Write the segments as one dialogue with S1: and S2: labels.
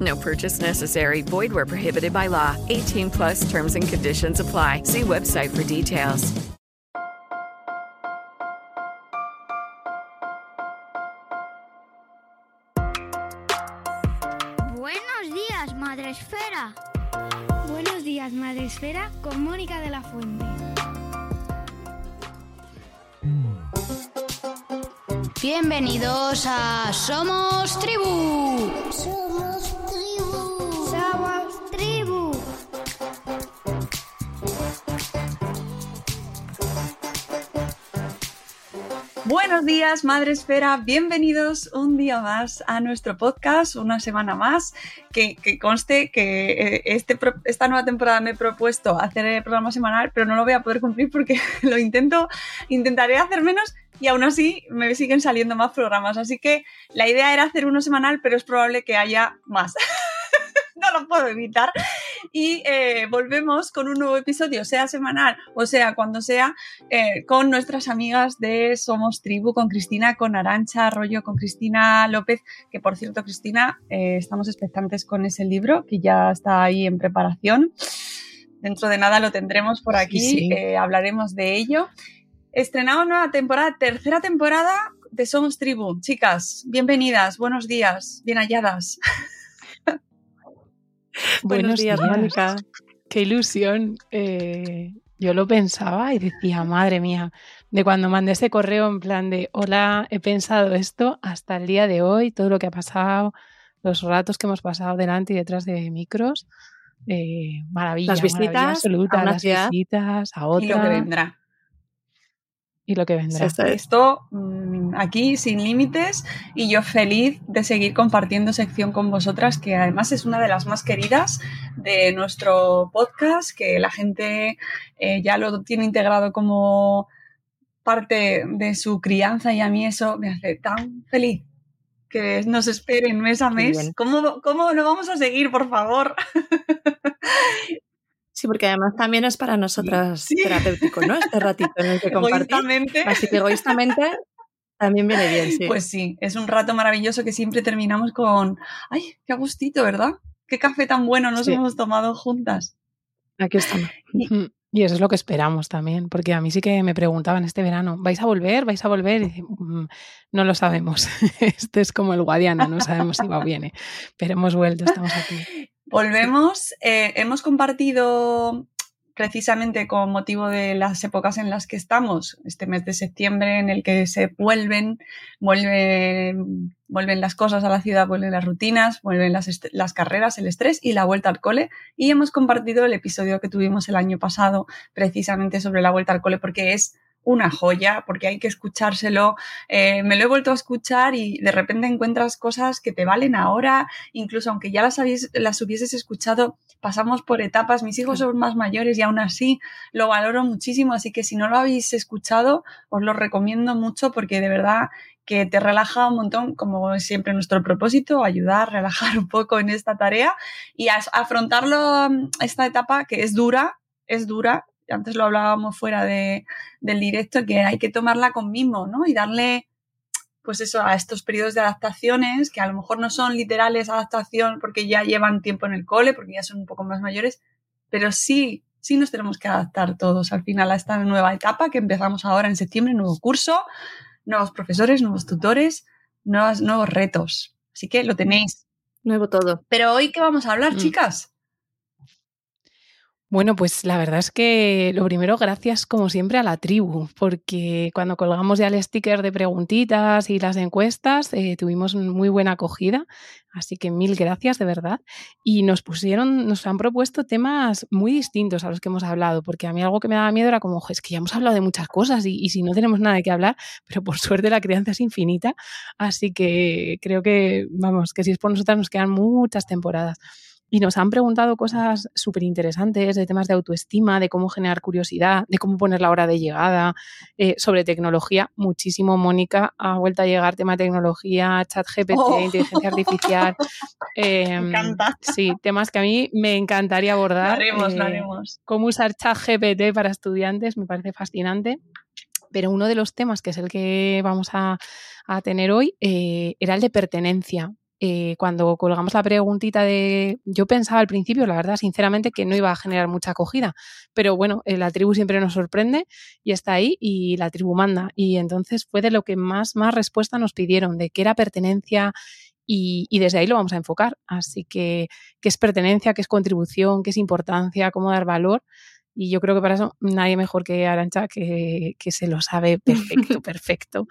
S1: No purchase necessary. Void where prohibited by law. 18 plus terms and conditions apply. See website for details.
S2: Buenos días, Madre Esfera. Buenos días, Madre Esfera, con Mónica de la Fuente.
S3: Bienvenidos a Somos Tribu.
S2: Somos
S4: Buenos días, Madre Esfera. Bienvenidos un día más a nuestro podcast, una semana más. Que, conste que eh, este, esta nueva temporada me he propuesto hacer el programa semanal, pero no lo voy a poder cumplir porque lo intento, intentaré hacer menos y aún así me siguen saliendo más programas. Así que la idea era hacer uno semanal, pero es probable que haya más. no lo puedo evitar. Y eh, volvemos con un nuevo episodio, sea semanal o sea cuando sea, eh, con nuestras amigas de Somos Tribu, con Cristina, con Arancha Arroyo, con Cristina López, que por cierto, Cristina, eh, estamos expectantes con ese libro que ya está ahí en preparación. Dentro de nada lo tendremos por aquí,
S5: sí.
S4: hablaremos de ello. Estrenamos nueva temporada, tercera temporada de Somos Tribu. Chicas, bienvenidas, buenos días, bien halladas.
S5: Buenos días, Mónica. Qué ilusión. Eh, yo lo pensaba y decía, madre mía, de cuando mandé ese correo en plan de, hola, he pensado esto hasta el día de hoy, todo lo que ha pasado, los ratos que hemos pasado delante y detrás de micros. eh, maravilla,
S6: Las visitas
S5: maravilla absoluta,
S6: a una
S5: las
S6: ciudad
S5: visitas a
S4: Y
S5: otra
S4: lo que vendrá.
S5: Y lo que vendrá.
S4: Esto mm, aquí sin límites y yo feliz de seguir compartiendo sección con vosotras, que además es una de las más queridas de nuestro podcast, que la gente eh, ya lo tiene integrado como parte de su crianza y a mí eso me hace tan feliz que nos esperen mes a mes. ¿Cómo, ¿Cómo lo vamos a seguir, por favor?
S6: Sí, porque además también es para nosotras
S4: Sí.
S6: terapéutico, ¿no? Este ratito en el que.
S4: Egoístamente.
S6: Así que egoístamente también viene bien, sí.
S4: Pues sí, es un rato maravilloso que siempre terminamos con, ay, qué gustito, ¿verdad? Qué café tan bueno nos
S6: Sí.
S4: hemos tomado juntas.
S6: Aquí estamos.
S5: Y eso es lo que esperamos también, porque a mí sí que me preguntaban este verano, ¿vais a volver? ¿Vais a volver? Y dice, "Mm, no lo sabemos. Este es como el Guadiana, no sabemos si va o viene, pero hemos vuelto, estamos aquí.
S4: Volvemos, eh, hemos compartido precisamente con motivo de las épocas en las que estamos, este mes de septiembre en el que se vuelven, vuelven, vuelven las cosas a la ciudad, vuelven las rutinas, vuelven las, las carreras, el estrés y la vuelta al cole. Y hemos compartido el episodio que tuvimos el año pasado precisamente sobre la vuelta al cole porque es una joya, porque hay que escuchárselo. Eh, me lo he vuelto a escuchar y de repente encuentras cosas que te valen ahora, incluso aunque ya las, habéis- las hubieses escuchado, pasamos por etapas. Mis hijos son más mayores y aún así lo valoro muchísimo, así que si no lo habéis escuchado, os lo recomiendo mucho porque de verdad que te relaja un montón, como es siempre nuestro propósito, ayudar, relajar un poco en esta tarea y afrontarlo, mm, esta etapa que es dura, es dura. Antes lo hablábamos fuera de, del directo, que hay que tomarla con mimo, ¿no? Y darle, pues eso, a estos periodos de adaptaciones, que a lo mejor no son literales adaptación porque ya llevan tiempo en el cole, porque ya son un poco más mayores, pero sí, sí nos tenemos que adaptar todos al final a esta nueva etapa que empezamos ahora en septiembre, nuevo curso, nuevos profesores, nuevos tutores, nuevas, nuevos retos. Así que lo tenéis.
S6: Nuevo todo.
S4: Pero hoy, ¿qué vamos a hablar,
S5: Mm.
S4: chicas?
S5: Bueno, pues la verdad es que lo primero, gracias como siempre a la tribu, porque cuando colgamos ya el sticker de preguntitas y las encuestas, eh, tuvimos muy buena acogida, así que mil gracias de verdad. Y nos pusieron, nos han propuesto temas muy distintos a los que hemos hablado, porque a mí algo que me daba miedo era como, es que ya hemos hablado de muchas cosas y, si no tenemos nada qué hablar, pero por suerte la crianza es infinita, así que creo que, vamos, que si es por nosotras nos quedan muchas temporadas. Y nos han preguntado cosas súper interesantes de temas de autoestima, de cómo generar curiosidad, de cómo poner la hora de llegada, eh, sobre tecnología. Muchísimo, Mónica, ha vuelto a llegar tema tecnología, chat GPT, oh. inteligencia artificial.
S4: Eh, me encanta.
S5: Sí, temas que a mí me encantaría abordar.
S4: Lo haremos, eh, lo haremos.
S5: Cómo usar chat GPT para estudiantes, me parece fascinante. Pero uno de los temas, que es el que vamos a, a tener hoy, eh, era el de pertenencia. Eh, cuando colgamos la preguntita de, yo pensaba al principio, la verdad, sinceramente, que no iba a generar mucha acogida, pero bueno, eh, la tribu siempre nos sorprende y está ahí y la tribu manda. Y entonces fue de lo que más, más respuesta nos pidieron, de qué era pertenencia y, y, desde ahí lo vamos a enfocar. Así que, ¿qué es pertenencia? ¿Qué es contribución? ¿Qué es importancia? ¿Cómo dar valor? Y yo creo que para eso nadie mejor que Arancha, que, que se lo sabe perfecto, perfecto.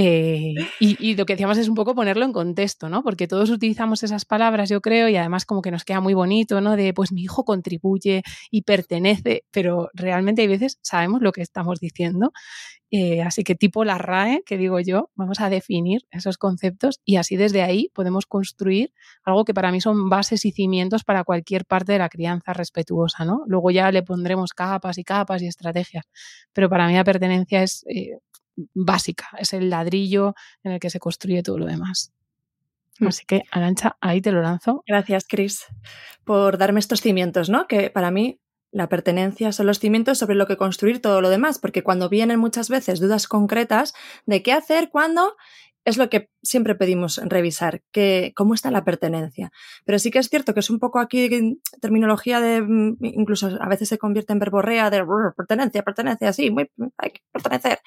S5: Eh, y, lo que decíamos es un poco ponerlo en contexto, ¿no? Porque todos utilizamos esas palabras, yo creo, y además como que nos queda muy bonito, ¿no? De pues mi hijo contribuye y pertenece, pero realmente hay veces sabemos lo que estamos diciendo eh, así que tipo la RAE, que digo yo, vamos a definir esos conceptos y así desde ahí podemos construir algo que para mí son bases y cimientos para cualquier parte de la crianza respetuosa, ¿no? Luego ya le pondremos capas y capas y estrategias, pero para mí la pertenencia es eh, básica, es el ladrillo en el que se construye todo lo demás. Mm. Así que, Arancha, ahí te lo lanzo.
S6: Gracias, Cris, por darme estos cimientos, ¿no? Que para mí la pertenencia son los cimientos sobre lo que construir todo lo demás, porque cuando vienen muchas veces dudas concretas de qué hacer, cuándo, es lo que siempre pedimos revisar, que, cómo está la pertenencia. Pero sí que es cierto que es un poco aquí terminología de, mm, incluso a veces se convierte en verborrea de pertenencia, pertenencia, sí, muy, hay que pertenecer.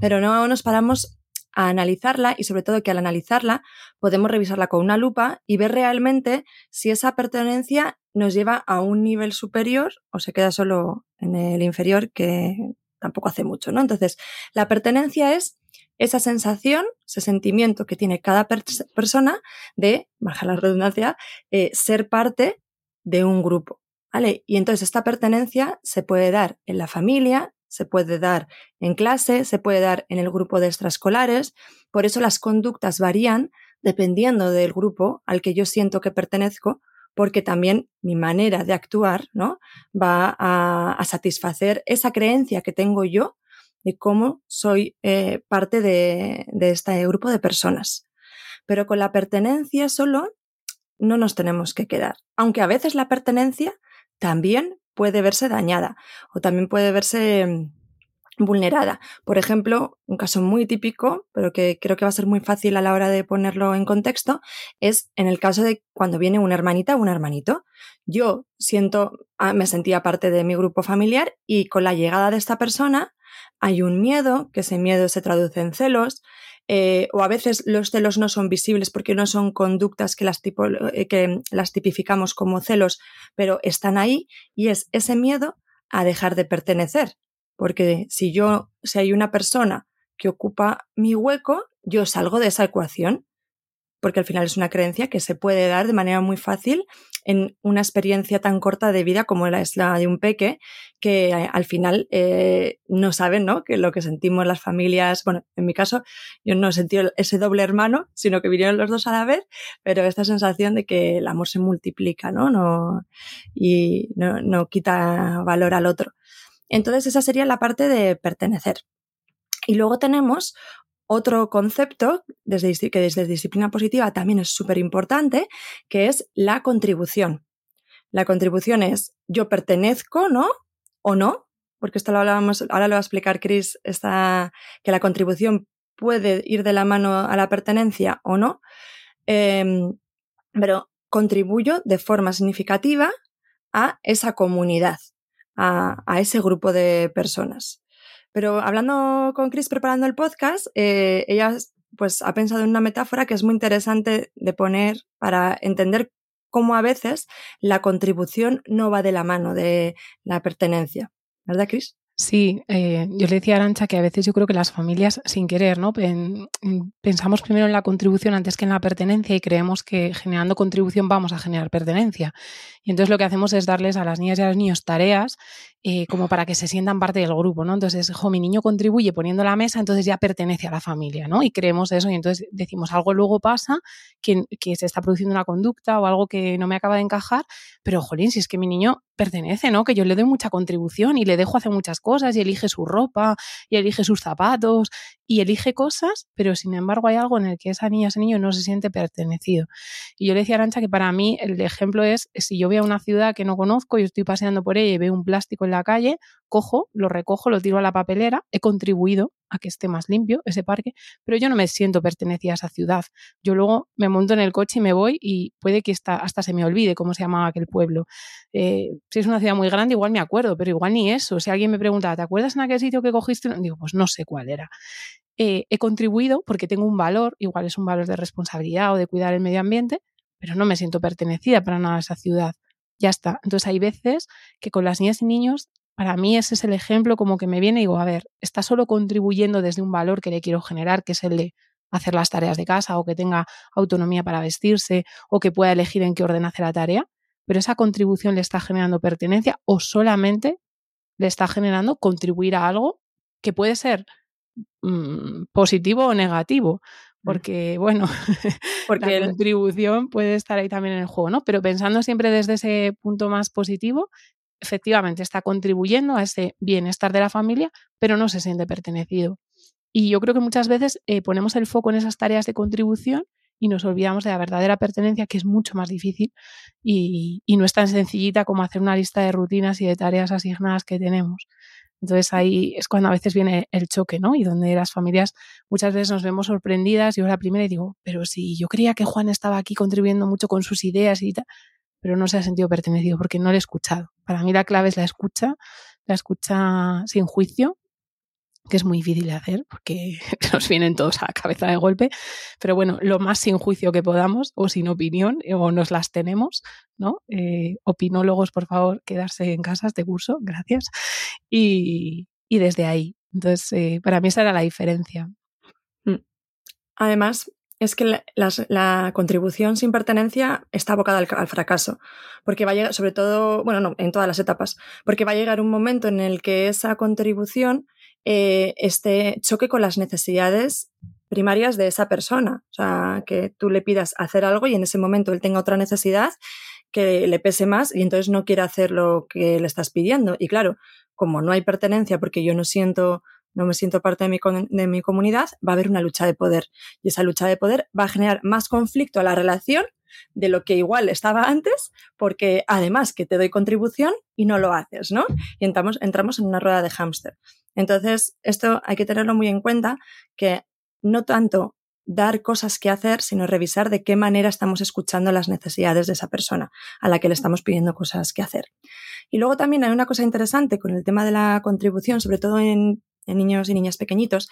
S6: Pero no nos paramos a analizarla y sobre todo que al analizarla podemos revisarla con una lupa y ver realmente si esa pertenencia nos lleva a un nivel superior o se queda solo en el inferior que tampoco hace mucho, ¿no? Entonces, la pertenencia es esa sensación, ese sentimiento que tiene cada persona de, baja la redundancia, eh, ser parte de un grupo, ¿vale? Y entonces esta pertenencia se puede dar en la familia, se puede dar en clase, se puede dar en el grupo de extraescolares, por eso las conductas varían dependiendo del grupo al que yo siento que pertenezco, porque también mi manera de actuar ¿no? va a, satisfacer esa creencia que tengo yo de cómo soy eh, parte de, de este grupo de personas. Pero con la pertenencia solo no nos tenemos que quedar, aunque a veces la pertenencia también puede verse dañada o también puede verse mm, vulnerada. Por ejemplo, un caso muy típico, pero que creo que va a ser muy fácil a la hora de ponerlo en contexto, es en el caso de cuando viene una hermanita o un hermanito. Yo siento, ah, me sentía parte de mi grupo familiar y con la llegada de esta persona hay un miedo, que ese miedo se traduce en celos, eh, o a veces los celos no son visibles porque no son conductas que las, tipo, eh, que las tipificamos como celos, pero están ahí y es ese miedo a dejar de pertenecer. Porque si yo, si hay una persona que ocupa mi hueco, yo salgo de esa ecuación porque al final es una creencia que se puede dar de manera muy fácil en una experiencia tan corta de vida como es la de un peque, que eh, al final eh, no saben ¿no? que lo que sentimos las familias, bueno, en mi caso yo no sentí ese doble hermano, sino que vinieron los dos a la vez, pero esta sensación de que el amor se multiplica ¿no? No, y no, no quita valor al otro. Entonces esa sería la parte de pertenecer. Y luego tenemos otro concepto desde, que desde disciplina positiva también es súper importante, que es la contribución. La contribución es yo pertenezco, ¿no? O no, porque esto lo hablábamos, ahora lo va a explicar Chris, esta, que la contribución puede ir de la mano a la pertenencia o no, em, pero contribuyo de forma significativa a esa comunidad, a, a ese grupo de personas. Pero hablando con Chris preparando el podcast, eh, ella pues ha pensado en una metáfora que es muy interesante de poner para entender cómo a veces la contribución no va de la mano de la pertenencia. ¿Verdad, Cris?
S5: Sí, eh, yo le decía a Arancha que a veces yo creo que las familias, sin querer, ¿no? pensamos primero en la contribución antes que en la pertenencia y creemos que generando contribución vamos a generar pertenencia. Y entonces lo que hacemos es darles a las niñas y a los niños tareas eh, como para que se sientan parte del grupo, ¿no? Entonces, jo, mi niño contribuye poniendo la mesa, entonces ya pertenece a la familia, ¿no? Y creemos eso y entonces decimos algo luego pasa, que, que se está produciendo una conducta o algo que no me acaba de encajar, pero jolín, si es que mi niño pertenece, ¿no? Que yo le doy mucha contribución y le dejo hacer muchas cosas y elige su ropa y elige sus zapatos y elige cosas, pero sin embargo hay algo en el que esa niña, ese niño no se siente pertenecido. Y yo le decía a Arancha que para mí el ejemplo es si yo voy a una ciudad que no conozco y estoy paseando por ella y veo un plástico en la calle, cojo, lo recojo, lo tiro a la papelera, he contribuido a que esté más limpio ese parque, pero yo no me siento pertenecida a esa ciudad. Yo luego me monto en el coche y me voy y puede que hasta, se me olvide cómo se llamaba aquel pueblo. Eh, si es una ciudad muy grande, igual me acuerdo, pero igual ni eso. Si alguien me pregunta, ¿te acuerdas en aquel sitio que cogiste? Digo, pues no sé cuál era. Eh, he contribuido porque tengo un valor, igual es un valor de responsabilidad o de cuidar el medio ambiente, pero no me siento pertenecida para nada a esa ciudad. Ya está. Entonces hay veces que con las niñas y niños, para mí ese es el ejemplo como que me viene y digo, a ver, está solo contribuyendo desde un valor que le quiero generar, que es el de hacer las tareas de casa o que tenga autonomía para vestirse o que pueda elegir en qué orden hacer la tarea, pero esa contribución le está generando pertenencia o solamente le está generando contribuir a algo que puede ser Mm, positivo o negativo. Mm. Porque, bueno, porque la contribución puede estar ahí también en el juego, ¿no? Pero pensando siempre desde ese punto más positivo, efectivamente está contribuyendo a ese bienestar de la familia, pero no se siente pertenecido. Y yo creo que muchas veces eh, ponemos el foco en esas tareas de contribución y nos olvidamos de la verdadera pertenencia, que es mucho más difícil y, no es tan sencillita como hacer una lista de rutinas y de tareas asignadas que tenemos. Entonces ahí es cuando a veces viene el choque, ¿no? Y donde las familias muchas veces nos vemos sorprendidas. Yo la primera y digo, pero si yo creía que Juan estaba aquí contribuyendo mucho con sus ideas y tal, pero no se ha sentido pertenecido porque no le he escuchado. Para mí la clave es la escucha, la escucha sin juicio que es muy difícil de hacer porque nos vienen todos a la cabeza de golpe, pero bueno, lo más sin juicio que podamos o sin opinión eh, o nos las tenemos, ¿no? Eh, opinólogos, por favor, quedarse en casas de curso, gracias. Y, desde ahí. Entonces, eh, para mí esa era la diferencia.
S6: Mm. Además, es que la, contribución sin pertenencia está abocada al, al, fracaso, porque va a llegar, sobre todo, bueno, no, en todas las etapas, porque va a llegar un momento en el que esa contribución eh, este choque con las necesidades primarias de esa persona. O sea, que tú le pidas hacer algo y en ese momento él tenga otra necesidad que le pese más y entonces no quiere hacer lo que le estás pidiendo. Y claro, como no hay pertenencia porque yo no siento no me siento parte de mi, de mi comunidad, va a haber una lucha de poder. Y esa lucha de poder va a generar más conflicto a la relación de lo que igual estaba antes, porque además que te doy contribución y no lo haces, ¿no? Y entramos, entramos en una rueda de hámster. Entonces, esto hay que tenerlo muy en cuenta, que no tanto dar cosas que hacer, sino revisar de qué manera estamos escuchando las necesidades de esa persona a la que le estamos pidiendo cosas que hacer. Y luego también hay una cosa interesante con el tema de la contribución, sobre todo en, niños y niñas pequeñitos,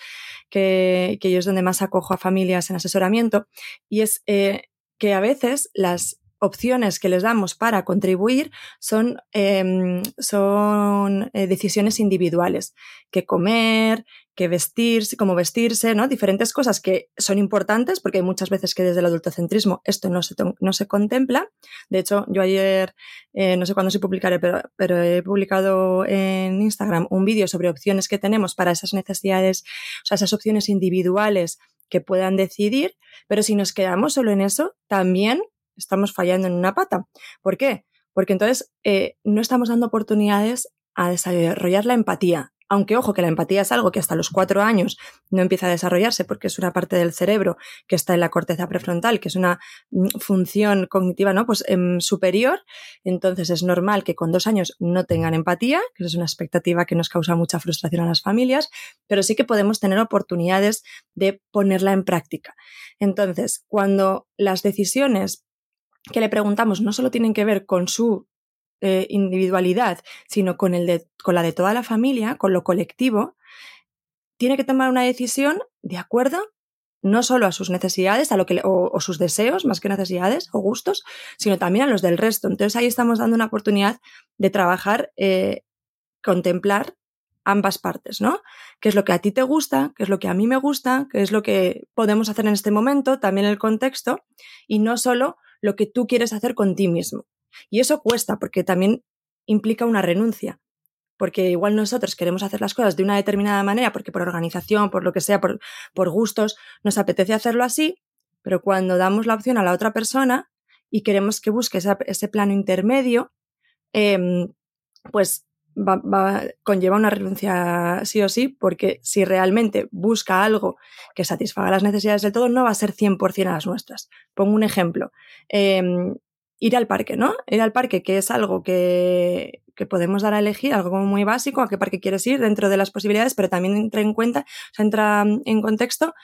S6: que, que, es donde más acojo a familias en asesoramiento, y es eh, que a veces las opciones que les damos para contribuir son, em, son eh, decisiones individuales, que comer, que vestirse, cómo vestirse, ¿no? Diferentes cosas que son importantes porque hay muchas veces que desde el adultocentrismo esto no se, no se contempla. De hecho, yo ayer, eh, no sé cuándo se publicaré, pero, pero he publicado en Instagram un vídeo sobre opciones que tenemos para esas necesidades, o sea, esas opciones individuales que puedan decidir, pero si nos quedamos solo en eso, también estamos fallando en una pata. ¿Por qué? Porque entonces eh, no estamos dando oportunidades a desarrollar la empatía. Aunque ojo que la empatía es algo que hasta los cuatro años no empieza a desarrollarse porque es una parte del cerebro que está en la corteza prefrontal, que es una mm, función cognitiva ¿no? pues, em, superior. Entonces es normal que con dos años no tengan empatía, que es una expectativa que nos causa mucha frustración a las familias, pero sí que podemos tener oportunidades de ponerla en práctica. Entonces, cuando las decisiones que le preguntamos no solo tienen que ver con su eh, individualidad, sino con, el de, con la de toda la familia, con lo colectivo, tiene que tomar una decisión de acuerdo no solo a sus necesidades a lo que, o, sus deseos, más que necesidades o gustos, sino también a los del resto. Entonces ahí estamos dando una oportunidad de trabajar, eh, contemplar ambas partes, ¿no? ¿Qué es lo que a ti te gusta? ¿Qué es lo que a mí me gusta? ¿Qué es lo que podemos hacer en este momento? También el contexto y no solo lo que tú quieres hacer con ti mismo. Y eso cuesta porque también implica una renuncia. Porque igual nosotros queremos hacer las cosas de una determinada manera, porque por organización, por lo que sea, por, por gustos, nos apetece hacerlo así, pero cuando damos la opción a la otra persona y queremos que busque ese plano intermedio, eh, pues va, conlleva una renuncia sí o sí, porque si realmente busca algo que satisfaga las necesidades del todo, no va a ser 100% a las nuestras. Pongo un ejemplo. Em, ir al parque, ¿no? Ir al parque, que es algo que, que, podemos dar a elegir, algo muy básico, a qué parque quieres ir dentro de las posibilidades, pero también entra en cuenta, entra en contexto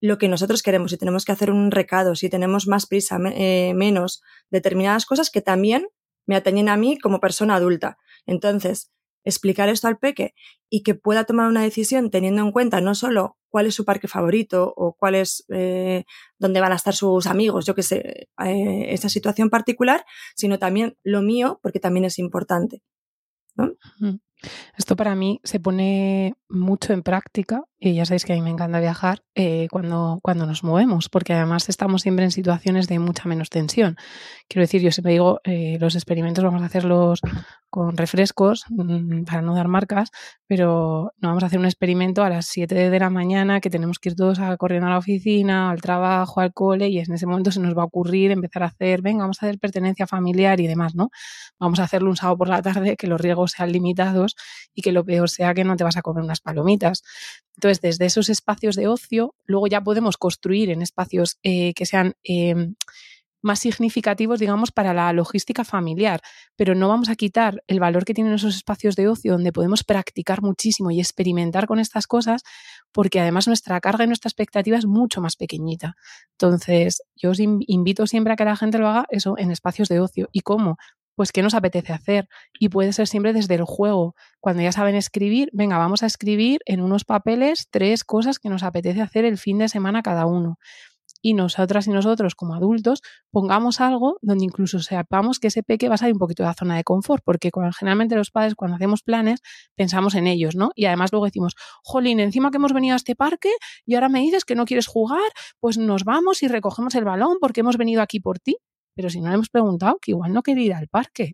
S6: lo que nosotros queremos, si tenemos que hacer un recado, si tenemos más prisa, eh, menos, determinadas cosas que también me atañen a mí como persona adulta. Entonces, explicar esto al peque y que pueda tomar una decisión teniendo en cuenta no solo cuál es su parque favorito o cuál es eh, dónde van a estar sus amigos, yo que sé, eh, esa situación particular, sino también lo mío, porque también es importante.
S5: Esto para mí se pone mucho en práctica, y ya sabéis que a mí me encanta viajar, eh, cuando, cuando nos movemos, porque además estamos siempre en situaciones de mucha menos tensión. Quiero decir, yo siempre digo, los experimentos vamos a hacerlos con refrescos, mm, para no dar marcas, pero no vamos a hacer un experimento a las 7 de la mañana que tenemos que ir todos corriendo a la oficina, al trabajo, al cole, y en ese momento se nos va a ocurrir empezar a hacer, venga, vamos a hacer pertenencia familiar y demás, ¿no? Vamos a hacerlo un sábado por la tarde, que los riesgos sean limitados y que lo peor sea que no te vas a comer unas palomitas. Entonces, desde esos espacios de ocio, luego ya podemos construir en espacios eh, que sean em, más significativos, digamos, para la logística familiar, pero no vamos a quitar el valor que tienen esos espacios de ocio donde podemos practicar muchísimo y experimentar con estas cosas, porque además nuestra carga y nuestra expectativa es mucho más pequeñita. Entonces, yo os invito siempre a que la gente lo haga eso en espacios de ocio. ¿Y cómo? pues qué nos apetece hacer. Y puede ser siempre desde el juego. Cuando ya saben escribir, venga, vamos a escribir en unos papeles tres cosas que nos apetece hacer el fin de semana cada uno. Y nosotras y nosotros como adultos pongamos algo donde incluso sepamos que ese peque va a salir un poquito de la zona de confort, porque generalmente los padres cuando hacemos planes pensamos en ellos, ¿no? Y además luego decimos, jolín, encima que hemos venido a este parque y ahora me dices que no quieres jugar, pues nos vamos y recogemos el balón porque hemos venido aquí por ti pero si no le hemos preguntado, que igual no quería ir al parque,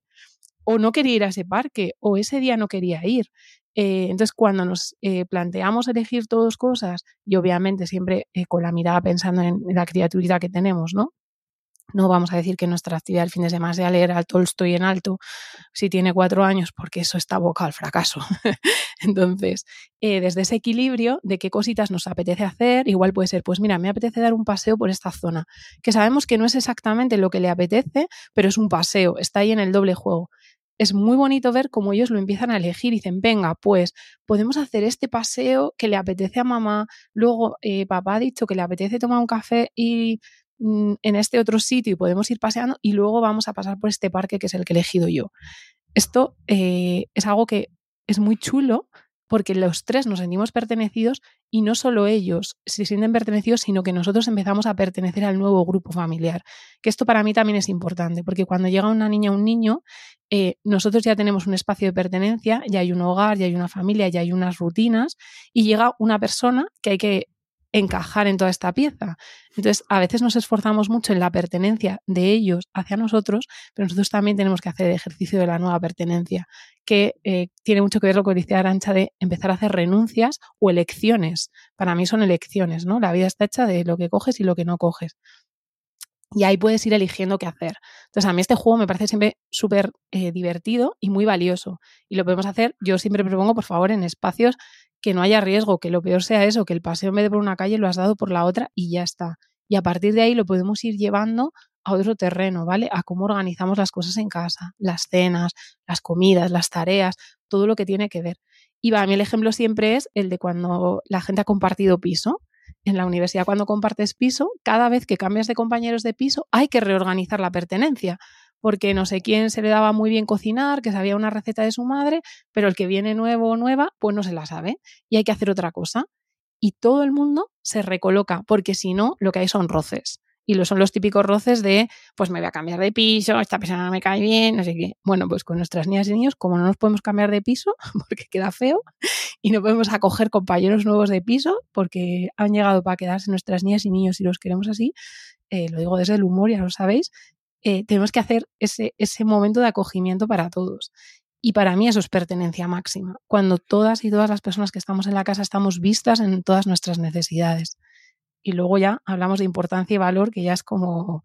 S5: o no quería ir a ese parque, o ese día no quería ir. Eh, entonces, cuando nos eh, planteamos elegir todas cosas, y obviamente siempre eh, con la mirada pensando en, la criaturita que tenemos, ¿no? No vamos a decir que nuestra actividad el fin de semana sea leer al Tolstoy en alto si tiene cuatro años, porque eso está boca al fracaso. Entonces, eh, desde ese equilibrio de qué cositas nos apetece hacer, igual puede ser, pues mira, me apetece dar un paseo por esta zona, que sabemos que no es exactamente lo que le apetece, pero es un paseo, está ahí en el doble juego es muy bonito ver cómo ellos lo empiezan a elegir y dicen, venga, pues podemos hacer este paseo que le apetece a mamá, luego eh, papá ha dicho que le apetece tomar un café y Mm, en este otro sitio y podemos ir paseando y luego vamos a pasar por este parque que es el que he elegido yo. Esto eh, es algo que es muy chulo porque los tres nos sentimos pertenecidos y no solo ellos se sienten pertenecidos, sino que nosotros empezamos a pertenecer al nuevo grupo familiar. Que esto para mí también es importante, porque cuando llega una niña o un niño, eh, nosotros ya tenemos un espacio de pertenencia, ya hay un hogar, ya hay una familia, ya hay unas rutinas, y llega una persona que hay que encajar en toda esta pieza. Entonces, a veces nos esforzamos mucho en la pertenencia de ellos hacia nosotros, pero nosotros también tenemos que hacer el ejercicio de la nueva pertenencia, que eh, tiene mucho que ver lo que dice Arancha de empezar a hacer renuncias o elecciones. Para mí son elecciones, ¿no? La vida está hecha de lo que coges y lo que no coges. Y ahí puedes ir eligiendo qué hacer. Entonces, a mí este juego me parece siempre súper eh, divertido y muy valioso. Y lo podemos hacer, yo siempre propongo, por favor, en espacios que no haya riesgo, que lo peor sea eso, que el paseo en vez de por una calle lo has dado por la otra y ya está. Y a partir de ahí lo podemos ir llevando a otro terreno, ¿vale? A cómo organizamos las cosas en casa, las cenas, las comidas, las tareas, todo lo que tiene que ver. Y va, a mí el ejemplo siempre es el de cuando la gente ha compartido piso. En la universidad, cuando compartes piso, cada vez que cambias de compañeros de piso, hay que reorganizar la pertenencia porque no sé quién se le daba muy bien cocinar, que sabía una receta de su madre, pero el que viene nuevo o nueva, pues no se la sabe y hay que hacer otra cosa. y todo el mundo se recoloca, porque si no, lo que hay son roces. Y lo son los típicos roces de, pues me voy a cambiar de piso, esta persona no me cae bien, no sé qué. Bueno, pues con nuestras niñas y niños, como no nos podemos cambiar de piso, porque queda feo, y no podemos acoger compañeros nuevos de piso, porque han llegado para quedarse nuestras niñas y niños y los queremos así, eh, lo digo desde el humor, ya lo sabéis, eh, tenemos que hacer ese, ese momento de acogimiento para todos. Y para mí eso es pertenencia máxima, cuando todas y todas las personas que estamos en la casa estamos vistas en todas nuestras necesidades. Y luego ya hablamos de importancia y valor, que ya es como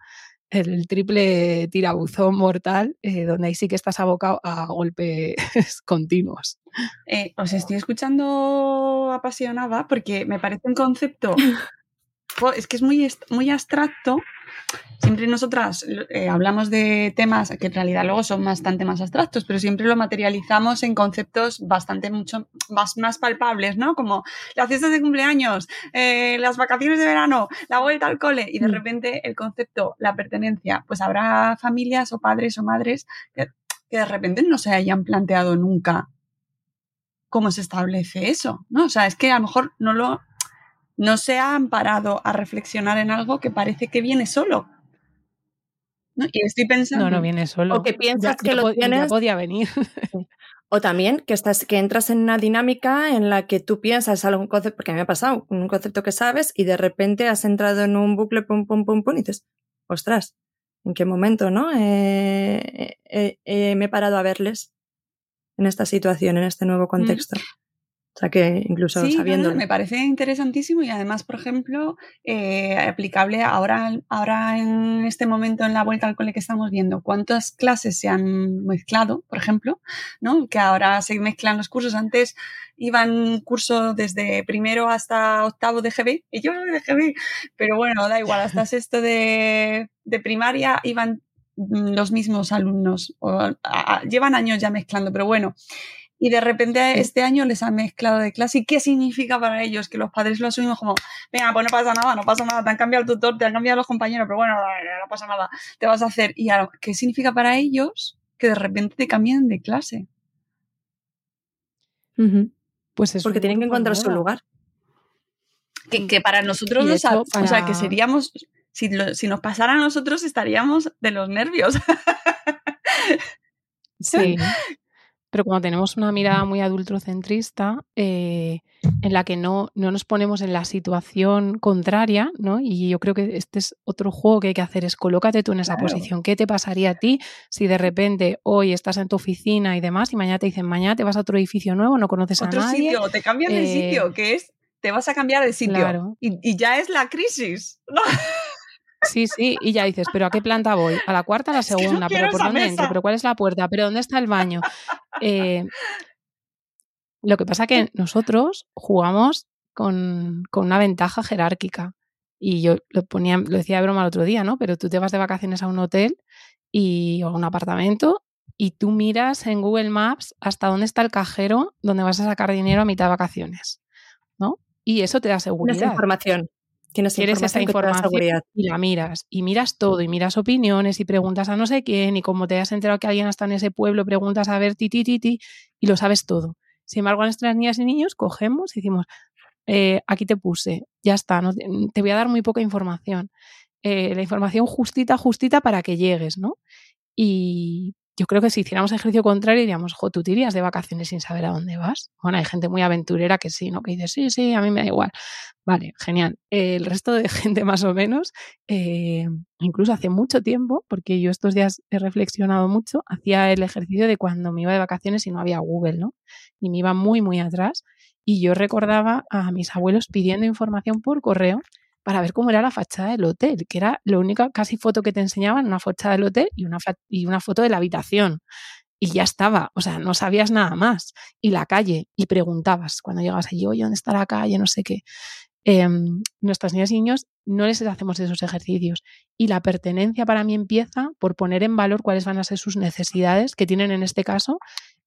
S5: el triple tirabuzón mortal, eh, donde ahí sí que estás abocado a golpes continuos.
S4: Eh, os estoy escuchando apasionada porque me parece un concepto, es que es muy, muy abstracto, siempre nosotras eh, hablamos de temas que en realidad luego son bastante más abstractos, pero siempre lo materializamos en conceptos bastante mucho más, más palpables, ¿no? Como las fiestas de cumpleaños, eh, las vacaciones de verano, la vuelta al cole y de mm. repente el concepto, la pertenencia, pues habrá familias o padres o madres que, que de repente no se hayan planteado nunca cómo se establece eso, ¿no? O sea, es que a lo mejor no lo no se han parado a reflexionar en algo que parece que viene solo. ¿no? Y estoy pensando.
S5: No, no viene solo.
S6: O que piensas que lo tienes.
S5: podía venir.
S6: O también que estás, que entras en una dinámica en la que tú piensas algún concepto, porque me ha pasado, un concepto que sabes, y de repente has entrado en un bucle, pum, pum, pum, pum, y dices, ostras, ¿en qué momento, no? Eh, eh, eh, me he parado a verles en esta situación, en este nuevo mm. contexto. O sea que incluso sabiendo.
S4: me parece interesantísimo y además, por ejemplo, eh, aplicable ahora, ahora en este momento en la vuelta al cole que estamos viendo, cuántas clases se han mezclado, por ejemplo, ¿no? Que ahora se mezclan los cursos. Antes iban curso desde primero hasta octavo de GB, y yo de GB, pero bueno, da igual, hasta sexto de, de primaria iban los mismos alumnos. O, llevan años ya mezclando, pero bueno y de repente este año les han mezclado de clase. ¿Y qué significa para ellos? Que los padres lo asumimos como, venga, pues no pasa nada, no pasa nada, te han cambiado el tutor, te han cambiado los compañeros, pero bueno, no, pasa nada, te vas a hacer. ¿Y qué significa para ellos que de repente te cambien de clase?
S6: Pues es Porque tienen que encontrar su lugar.
S4: Que, para nosotros, o sea, que seríamos, si, si nos pasara a nosotros estaríamos de los nervios.
S5: Sí, pero cuando tenemos una mirada muy adultocentrista, eh, en la que no, no, nos ponemos en la situación contraria, ¿no? Y yo creo que este es otro juego que hay que hacer, es colócate tú en esa posición. ¿Qué te pasaría a ti si de repente hoy estás en tu oficina y demás y mañana te dicen, mañana te vas a otro edificio nuevo, no conoces a nadie?
S4: Otro sitio, te cambian de sitio, eh, que es, te vas a cambiar de sitio. Y, y, ya es la crisis. ¿no?
S5: Sí, sí, y ya dices, ¿pero a qué planta voy? ¿A la cuarta, a la segunda? ¿Pero por dónde entro? ¿Pero cuál es la puerta? ¿Pero dónde está el baño? Eh, lo que pasa es que nosotros jugamos con, una ventaja jerárquica. Y yo lo ponía, lo decía de broma el otro día, ¿no? Pero tú te vas de vacaciones a un hotel y, o a un apartamento y tú miras en Google Maps hasta dónde está el cajero donde vas a sacar dinero a mitad de vacaciones, ¿no? Y eso te da seguridad.
S6: Esa información. Tienes
S5: Quieres esa información y la miras. Y miras todo, y miras opiniones, y preguntas a no sé quién, y como te has enterado que alguien está en ese pueblo, preguntas a ver ti, ti, ti, ti, y lo sabes todo. Sin embargo, a nuestras niñas y niños cogemos y decimos, eh, aquí te puse, ya está, no, te voy a dar muy poca información. Eh, la información justita, justita para que llegues, ¿no? Y yo creo que si hiciéramos ejercicio contrario diríamos, jo, tú te irías de vacaciones sin saber a dónde vas. Bueno, hay gente muy aventurera que sí, ¿no? Que dice, sí, sí, a mí me da igual. Vale, genial. el resto de gente más o menos, eh, incluso hace mucho tiempo, porque yo estos días he reflexionado mucho, hacía el ejercicio de cuando me iba de vacaciones y no había Google, ¿no? Y me iba muy, muy atrás. Y yo recordaba a mis abuelos pidiendo información por correo para ver cómo era la fachada del hotel, que era la única casi foto que te enseñaban, una fachada del hotel y una, y una foto de la habitación. Y ya estaba, o sea, no sabías nada más. Y la calle, y preguntabas cuando llegabas allí, oye, ¿dónde está la calle? No sé qué. Eh, nuestras niñas y niños no les hacemos esos ejercicios. Y la pertenencia para mí empieza por poner en valor cuáles van a ser sus necesidades, que tienen en este caso,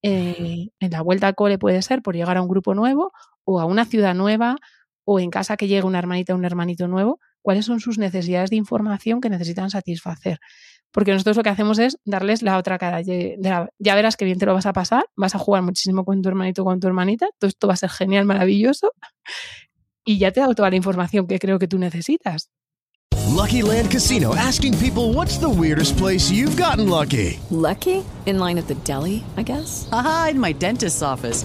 S5: eh, en la vuelta al cole puede ser por llegar a un grupo nuevo o a una ciudad nueva o en casa que llegue una hermanita o un hermanito nuevo, cuáles son sus necesidades de información que necesitan satisfacer. Porque nosotros lo que hacemos es darles la otra cara. ya verás que bien te lo vas a pasar, vas a jugar muchísimo con tu hermanito o con tu hermanita, todo esto va a ser genial, maravilloso. y ya te he dado toda la información que creo que tú necesitas.
S7: Lucky Land Casino asking people what's the weirdest place you've gotten lucky.
S1: Lucky? In line at the deli, I guess?
S8: Aha, in my dentist's office.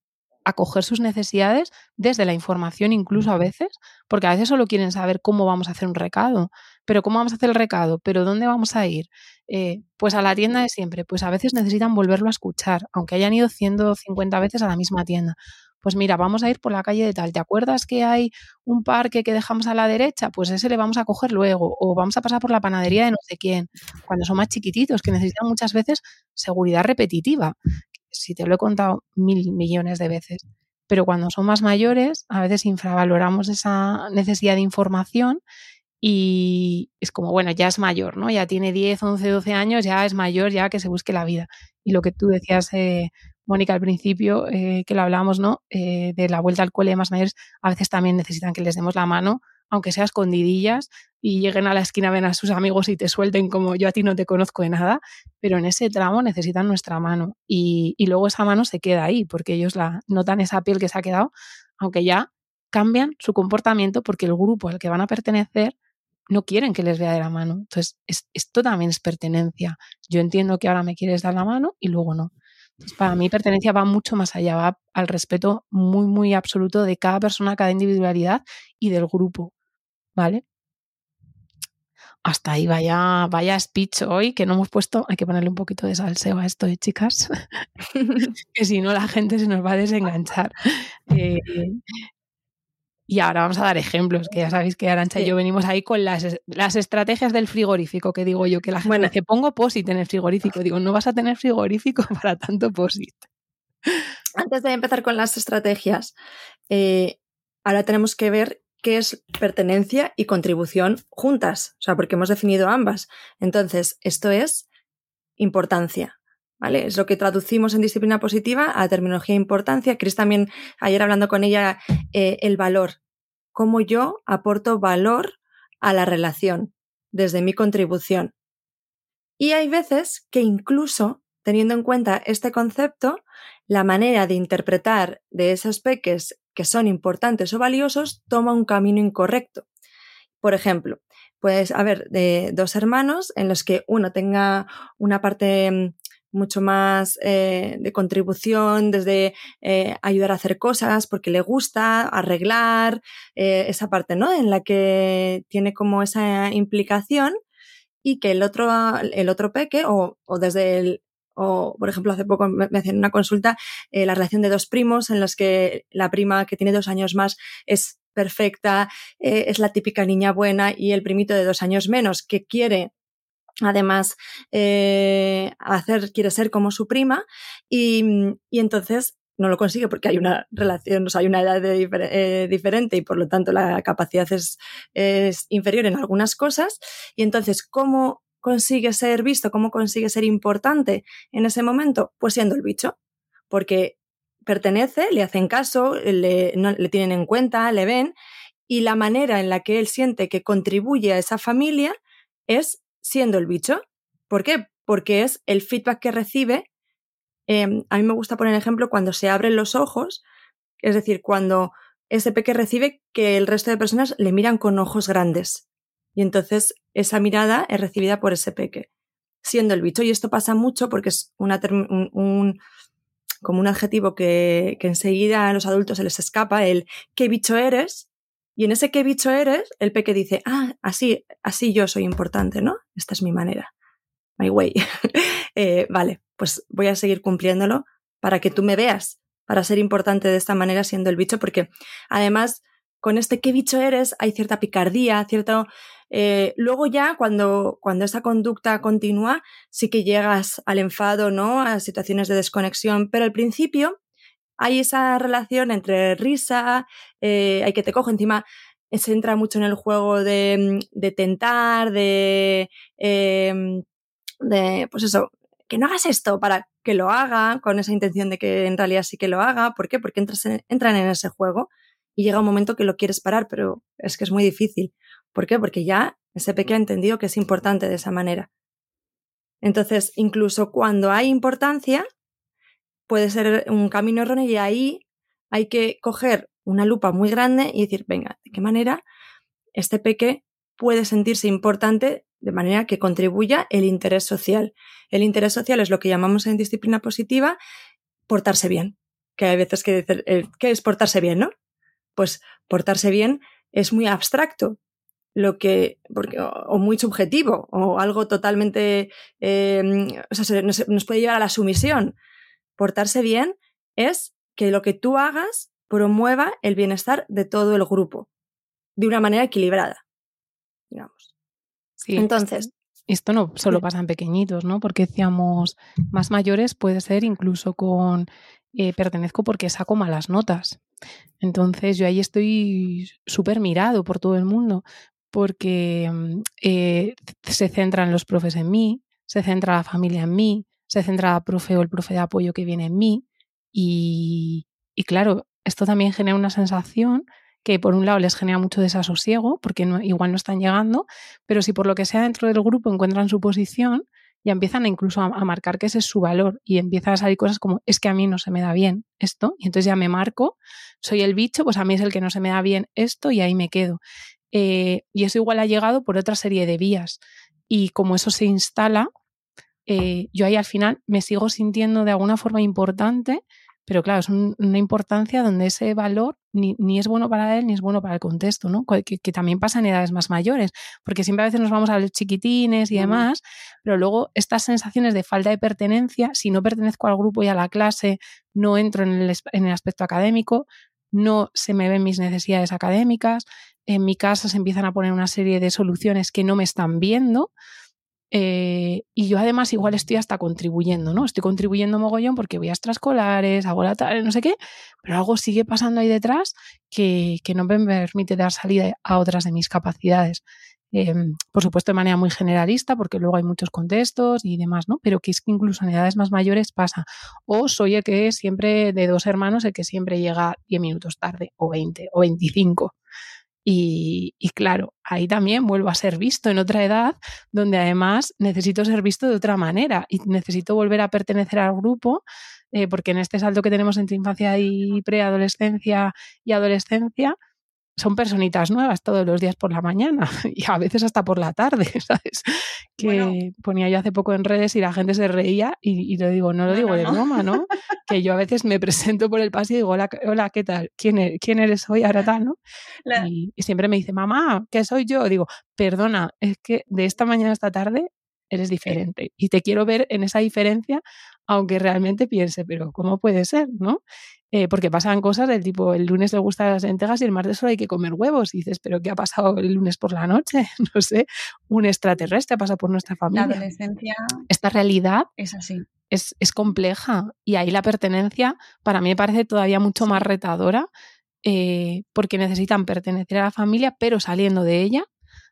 S5: acoger sus necesidades desde la información incluso a veces, porque a veces solo quieren saber cómo vamos a hacer un recado, pero cómo vamos a hacer el recado, pero dónde vamos a ir, eh, pues a la tienda de siempre, pues a veces necesitan volverlo a escuchar, aunque hayan ido 150 veces a la misma tienda. Pues mira, vamos a ir por la calle de tal. ¿Te acuerdas que hay un parque que dejamos a la derecha? Pues ese le vamos a coger luego. O vamos a pasar por la panadería de no sé quién. Cuando son más chiquititos, que necesitan muchas veces seguridad repetitiva si te lo he contado mil millones de veces, pero cuando son más mayores, a veces infravaloramos esa necesidad de información y es como, bueno, ya es mayor, ¿no? Ya tiene 10, 11, 12 años, ya es mayor, ya que se busque la vida. Y lo que tú decías, eh, Mónica, al principio, eh, que lo hablábamos, ¿no? Eh, de la vuelta al cole de más mayores, a veces también necesitan que les demos la mano aunque sea escondidillas, y lleguen a la esquina, ven a sus amigos y te suelten como yo a ti no te conozco de nada, pero en ese tramo necesitan nuestra mano y, luego esa mano se queda ahí porque ellos la notan esa piel que se ha quedado, aunque ya cambian su comportamiento porque el grupo al que van a pertenecer no quieren que les vea de la mano. Entonces, esto también es pertenencia. Yo entiendo que ahora me quieres dar la mano y luego no. Para mí pertenencia va mucho más allá, va al respeto muy, muy absoluto de cada persona, cada individualidad y del grupo. ¿Vale? Hasta ahí vaya, vaya speech hoy que no hemos puesto, hay que ponerle un poquito de salseo a esto, ¿eh, chicas? que si no la gente se nos va a desenganchar. Eh, y ahora vamos a dar ejemplos, que ya sabéis que Arancha y yo venimos ahí con las, las, estrategias del frigorífico, que digo yo, que la gente bueno. dice, pongo POSIT en el frigorífico. Digo, no vas a tener frigorífico para tanto POSIT.
S6: Antes de empezar con las estrategias, eh, ahora tenemos que ver qué es pertenencia y contribución juntas, o sea, porque hemos definido ambas. Entonces, esto es importancia. ¿Vale? Es lo que traducimos en disciplina positiva a terminología importancia. Chris también, ayer hablando con ella, eh, el valor. Cómo yo aporto valor a la relación desde mi contribución. Y hay veces que incluso, teniendo en cuenta este concepto, la manera de interpretar de esos peques que son importantes o valiosos toma un camino incorrecto. Por ejemplo, puedes haber de dos hermanos en los que uno tenga una parte mm, mucho más eh, de contribución, desde eh, ayudar a hacer cosas porque le gusta, arreglar, eh, esa parte, ¿no? En la que tiene como esa implicación y que el otro, el otro peque o, o desde el, o, por ejemplo, hace poco me hacían una consulta eh, la relación de dos primos en los que la prima que tiene dos años más es perfecta, eh, es la típica niña buena y el primito de dos años menos que quiere además eh, hacer, quiere ser como su prima y, y, entonces no lo consigue porque hay una relación, o sea, hay una edad diferente y por lo tanto la capacidad es, es inferior en algunas cosas. Y entonces cómo consigue ser visto, cómo consigue ser importante en ese momento? Pues siendo el bicho, porque pertenece, le hacen caso, le, le tienen en cuenta, le ven, y la manera en la que él siente que contribuye a esa familia es siendo el bicho. ¿Por qué? Porque es el feedback que recibe. Em, a mí me gusta poner ejemplo cuando se abren los ojos, es decir, cuando ese peque recibe que el resto de personas le miran con ojos grandes. Y entonces esa mirada es recibida por ese peque, siendo el bicho. Y esto pasa mucho porque es una un, como un adjetivo que, enseguida a los adultos se les escapa, el ¿qué bicho eres? Y en ese qué bicho eres, el peque dice, ah, así, así yo soy importante, ¿no? Esta es mi manera. My way. eh, vale, pues voy a seguir cumpliéndolo para que tú me veas, para ser importante de esta manera siendo el bicho, porque además con este qué bicho eres hay cierta picardía, cierto eh, luego ya, cuando, cuando conducta continúa, sí que llegas al enfado, ¿no? A situaciones de desconexión, pero al principio hay esa relación entre risa, eh, hay que te cojo encima, se entra mucho en el juego de, tentar, de, em, de, pues eso, que no hagas esto para que lo haga, con esa intención de que en realidad sí que lo haga. ¿Por qué? Porque entran en ese juego y llega un momento que lo quieres parar, pero es que es muy difícil. ¿Por qué? Porque ya ese pequeño ha entendido que es importante de esa manera. Entonces, incluso cuando hay importancia, puede ser un camino erróneo y ahí hay que coger una lupa muy grande y decir, venga, ¿de qué manera este peque puede sentirse importante de manera que contribuya el interés social? El interés social es lo que llamamos en disciplina positiva portarse bien. Que hay veces que decir, eh, ¿qué es portarse bien, no? Pues portarse bien es muy abstracto, lo que, porque, o, muy subjetivo, o algo totalmente, eh, o sea, nos, nos puede llevar a la sumisión. Portarse bien es que lo que tú hagas promueva el bienestar de todo el grupo, de una manera equilibrada, digamos.
S5: Sí, Entonces, esto no solo pasa en pequeñitos, ¿no? Porque decíamos, más mayores puede ser incluso con eh, pertenezco porque saco malas notas. Entonces yo ahí estoy súper mirado por todo el mundo porque mm, eh, se centran los profes en mí, se centra la familia en mí, se centra la profe o el profe de apoyo que viene en mí y, y claro, esto también genera una sensación que por un lado les genera mucho desasosiego, porque igual no están llegando, pero si por lo que sea dentro del grupo encuentran su posición, ya empiezan incluso a, marcar que ese es su valor y empiezan a salir cosas como es que a mí no se me da bien esto y entonces ya me marco, soy el bicho, pues a mí es el que no se me da bien esto y ahí me quedo. Eh, y eso igual ha llegado por otra serie de vías y como eso se instala, eh, yo ahí al final me sigo sintiendo de alguna forma importante pero claro, es una importancia donde ese valor ni, es bueno para él ni es bueno para el contexto, ¿no? Que, también pasa en edades más mayores, porque siempre a veces nos vamos a los chiquitines y demás, pero luego estas sensaciones de falta de pertenencia, si no pertenezco al grupo y a la clase, no entro en el, en el aspecto académico, no se me ven mis necesidades académicas, en mi casa se empiezan a poner una serie de soluciones que no me están viendo, eh, y yo además igual estoy hasta contribuyendo, ¿no? Estoy contribuyendo mogollón porque voy a extraescolares, hago la tarde, no sé qué, pero algo sigue pasando ahí detrás que, que no me permite dar salida a otras de mis capacidades. Em, por supuesto de manera muy generalista, porque luego hay muchos contextos y demás, ¿no? Pero que es que incluso en edades más mayores pasa. O soy el que siempre, de dos hermanos, el que siempre llega 10 minutos tarde, o 20, o 25. Y, claro, ahí también vuelvo a ser visto en otra edad donde además necesito ser visto de otra manera y necesito volver a pertenecer al grupo eh, porque en este salto que tenemos entre infancia y preadolescencia y adolescencia, son personitas nuevas todos los días por la mañana y a veces hasta por la tarde, ¿sabes? Que ponía yo hace poco en redes y la gente se reía y, lo digo, no lo digo de broma, ¿no? que yo a veces me presento por el pasillo y digo, hola, hola ¿qué tal? ¿Quién eres, ¿Quién eres hoy? Ahora tal, ¿no? Y, y, siempre me dice, mamá, ¿qué soy yo? Digo, perdona, es que de esta mañana a esta tarde eres diferente y te quiero ver en esa diferencia, aunque realmente piense, pero ¿cómo puede ser? ¿no? Eh, porque pasan cosas del tipo, el lunes le gustan las lentejas y el martes solo hay que comer huevos. Y dices, ¿pero qué ha pasado el lunes por la noche? No sé, un extraterrestre ha pasado por nuestra familia.
S4: La adolescencia.
S5: Esta realidad
S4: es así.
S5: Es, es compleja y ahí la pertenencia para mí me parece todavía mucho más retadora eh, porque necesitan pertenecer a la familia pero saliendo de ella,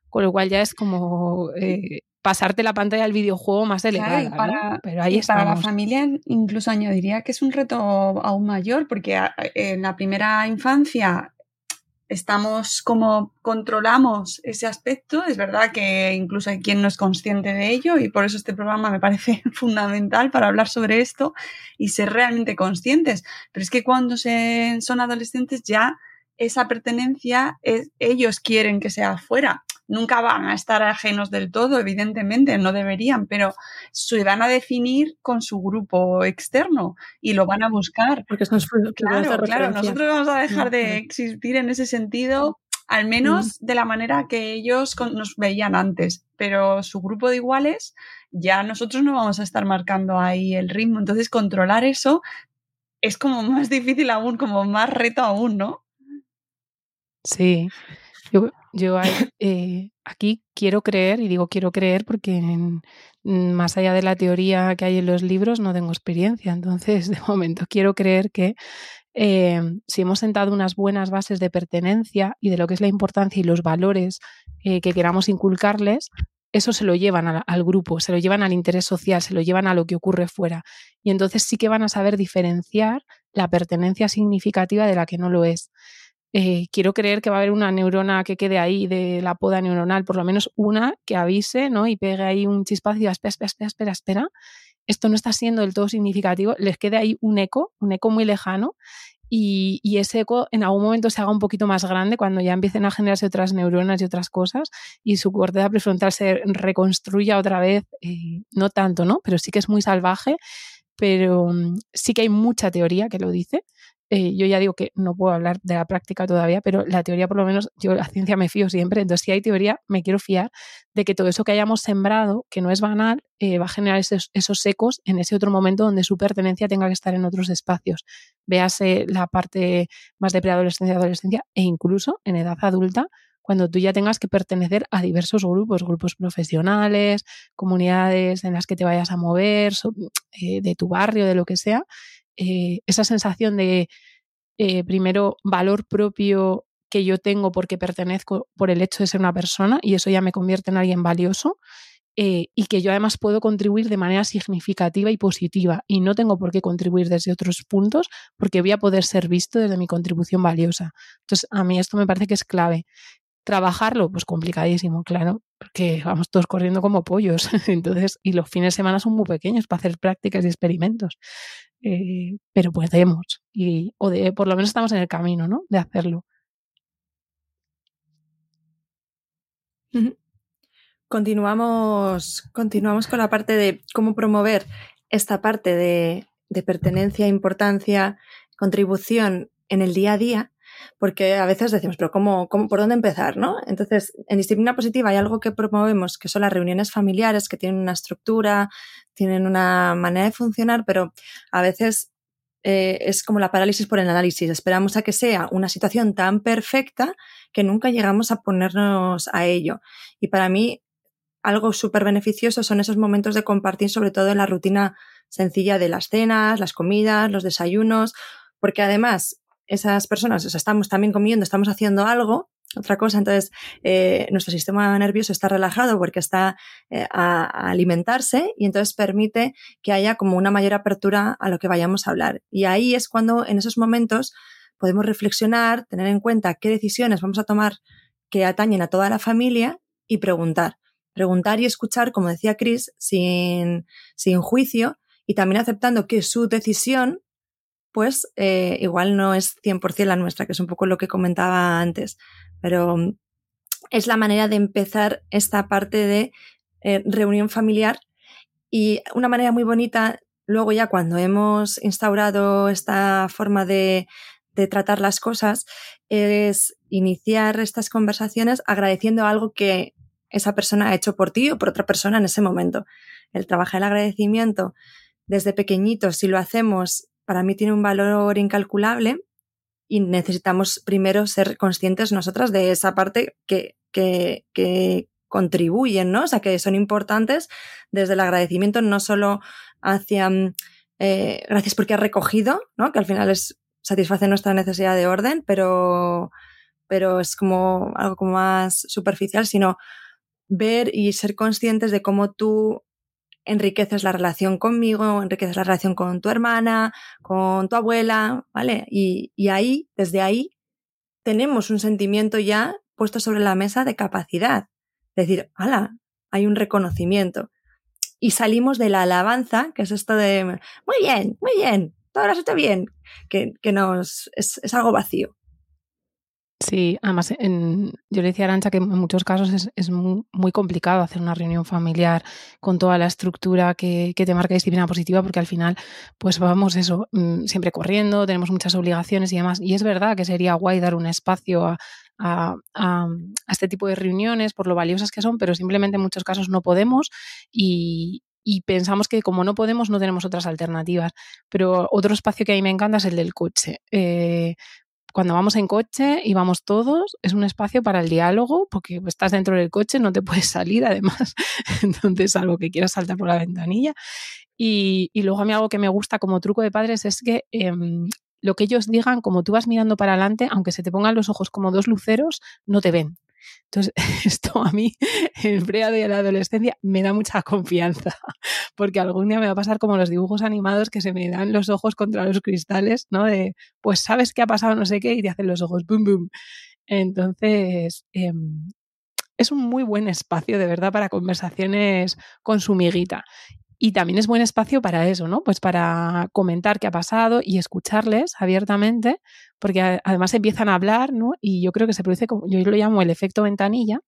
S5: con lo cual ya es como eh, pasarte la pantalla del videojuego más elevada.
S4: para,
S5: Pero ahí
S4: para la familia incluso añadiría que es un reto aún mayor, porque en la primera infancia estamos como controlamos ese aspecto. Es verdad que incluso hay quien no es consciente de ello y por eso este programa me parece fundamental para hablar sobre esto y ser realmente conscientes. Pero es que cuando se, son adolescentes ya esa pertenencia es, ellos quieren que sea afuera. Nunca van a estar ajenos del todo, evidentemente, no deberían, pero se van a definir con su grupo externo y lo van a buscar.
S6: Porque
S4: claro, nosotros vamos a dejar de existir en ese sentido, al menos de la manera que ellos nos veían antes, pero su grupo de iguales, ya nosotros no vamos a estar marcando ahí el ritmo, entonces controlar eso es como más difícil aún, como más reto aún, ¿no?
S5: Sí, yo, yo eh, aquí quiero creer, y digo quiero creer porque más allá de la teoría que hay en los libros no tengo experiencia, entonces de momento quiero creer que eh, si hemos sentado unas buenas bases de pertenencia y de lo que es la importancia y los valores eh, que queramos inculcarles, eso se lo llevan al grupo, se lo llevan al interés social, se lo llevan a lo que ocurre fuera. Y entonces sí que van a saber diferenciar la pertenencia significativa de la que no lo es. Eh, quiero creer que va a haber una neurona que quede ahí de la poda neuronal, por lo menos una que avise ¿no? y pegue ahí un chispazo y diga, espera, espera, espera, espera, esto no está siendo del todo significativo, les quede ahí un eco, un eco muy lejano y, ese eco en algún momento se haga un poquito más grande cuando ya empiecen a generarse otras neuronas y otras cosas y su corteza prefrontal se reconstruya otra vez, eh, no tanto, ¿no? Pero sí que es muy salvaje, pero mm, sí que hay mucha teoría que lo dice. Eh, yo ya digo que no puedo hablar de la práctica todavía, pero la teoría por lo menos, yo la ciencia me fío siempre, entonces si hay teoría, me quiero fiar de que todo eso que hayamos sembrado, que no es banal, eh, va a generar esos, esos, ecos en ese otro momento donde su pertenencia tenga que estar en otros espacios. Véase la parte más de preadolescencia, adolescencia e incluso en edad adulta, cuando tú ya tengas que pertenecer a diversos grupos, grupos profesionales, comunidades en las que te vayas a mover, eh, de tu barrio, de lo que sea, eh, esa sensación de, eh, primero, valor propio que yo tengo porque pertenezco por el hecho de ser una persona y eso ya me convierte en alguien valioso eh, y que yo además puedo contribuir de manera significativa y positiva y no tengo por qué contribuir desde otros puntos porque voy a poder ser visto desde mi contribución valiosa. Entonces, a mí esto me parece que es clave. Trabajarlo, pues complicadísimo, claro, porque vamos todos corriendo como pollos. Entonces, y los fines de semana son muy pequeños para hacer prácticas y experimentos. Eh, pero podemos, y, o de, por lo menos estamos en el camino, ¿no? De hacerlo.
S6: Continuamos, continuamos con la parte de cómo promover esta parte de, de pertenencia, importancia, contribución en el día a día porque a veces decimos, pero ¿cómo, cómo, por dónde empezar? ¿no? Entonces, en disciplina positiva hay algo que promovemos que son las reuniones familiares que tienen una estructura, tienen una manera de funcionar, pero a veces eh, es como la parálisis por el análisis. Esperamos a que sea una situación tan perfecta que nunca llegamos a ponernos a ello. Y para mí, algo súper beneficioso son esos momentos de compartir, sobre todo en la rutina sencilla de las cenas, las comidas, los desayunos, porque además esas personas, o sea, estamos también comiendo, estamos haciendo algo, otra cosa, entonces eh, nuestro sistema nervioso está relajado porque está eh, a, alimentarse y entonces permite que haya como una mayor apertura a lo que vayamos a hablar. Y ahí es cuando en esos momentos podemos reflexionar, tener en cuenta qué decisiones vamos a tomar que atañen a toda la familia y preguntar. Preguntar y escuchar, como decía Chris, sin, sin juicio y también aceptando que su decisión pues igual no es 100% la nuestra, que es un poco lo que comentaba antes, pero mm, es la manera de empezar esta parte de eh, reunión familiar y una manera muy bonita, luego ya cuando hemos instaurado esta forma de, de tratar las cosas, es iniciar estas conversaciones agradeciendo algo que esa persona ha hecho por ti o por otra persona en ese momento. El trabajar el agradecimiento desde pequeñitos, si lo hacemos para mí tiene un valor incalculable y necesitamos primero ser conscientes nosotras de esa parte que, que, contribuyen, ¿no? O sea, que son importantes desde el agradecimiento, no solo hacia mm, eh, gracias porque has recogido, ¿no? Que al final es satisface nuestra necesidad de orden, pero, pero es como algo como más superficial, sino ver y ser conscientes de cómo tú enriqueces la relación conmigo, enriqueces la relación con tu hermana, con tu abuela, ¿vale? Y, ahí, desde ahí, tenemos un sentimiento ya puesto sobre la mesa de capacidad. Es decir, ¡hala! Hay un reconocimiento. Y salimos de la alabanza, que es esto de, muy bien, muy bien, todo lo has bien, que, que nos, es, es algo vacío.
S5: Sí, además en, yo le decía a Arancha que en muchos casos es, es muy, complicado hacer una reunión familiar con toda la estructura que, que, te marca disciplina positiva porque al final pues vamos eso, mm, siempre corriendo, tenemos muchas obligaciones y demás. Y es verdad que sería guay dar un espacio a, este tipo de reuniones por lo valiosas que son, pero simplemente en muchos casos no podemos y, y pensamos que como no podemos no tenemos otras alternativas. Pero otro espacio que a mí me encanta es el del coche. Eh, cuando vamos en coche y vamos todos, es un espacio para el diálogo, porque estás dentro del coche, no te puedes salir además, entonces algo que quieras saltar por la ventanilla. Y, y, luego a mí algo que me gusta como truco de padres es que em, lo que ellos digan, como tú vas mirando para adelante, aunque se te pongan los ojos como dos luceros, no te ven. Entonces, esto a mí, el preado y la adolescencia, me da mucha confianza, porque algún día me va a pasar como los dibujos animados que se me dan los ojos contra los cristales, ¿no? De, pues sabes qué ha pasado, no sé qué, y te hacen los ojos, boom, boom. Entonces, em, es un muy buen espacio, de verdad, para conversaciones con su miguita. Y también es buen espacio para eso, ¿no? Pues para comentar qué ha pasado y escucharles abiertamente, porque además empiezan a hablar, ¿no? Y yo creo que se produce, como yo lo llamo el efecto ventanilla,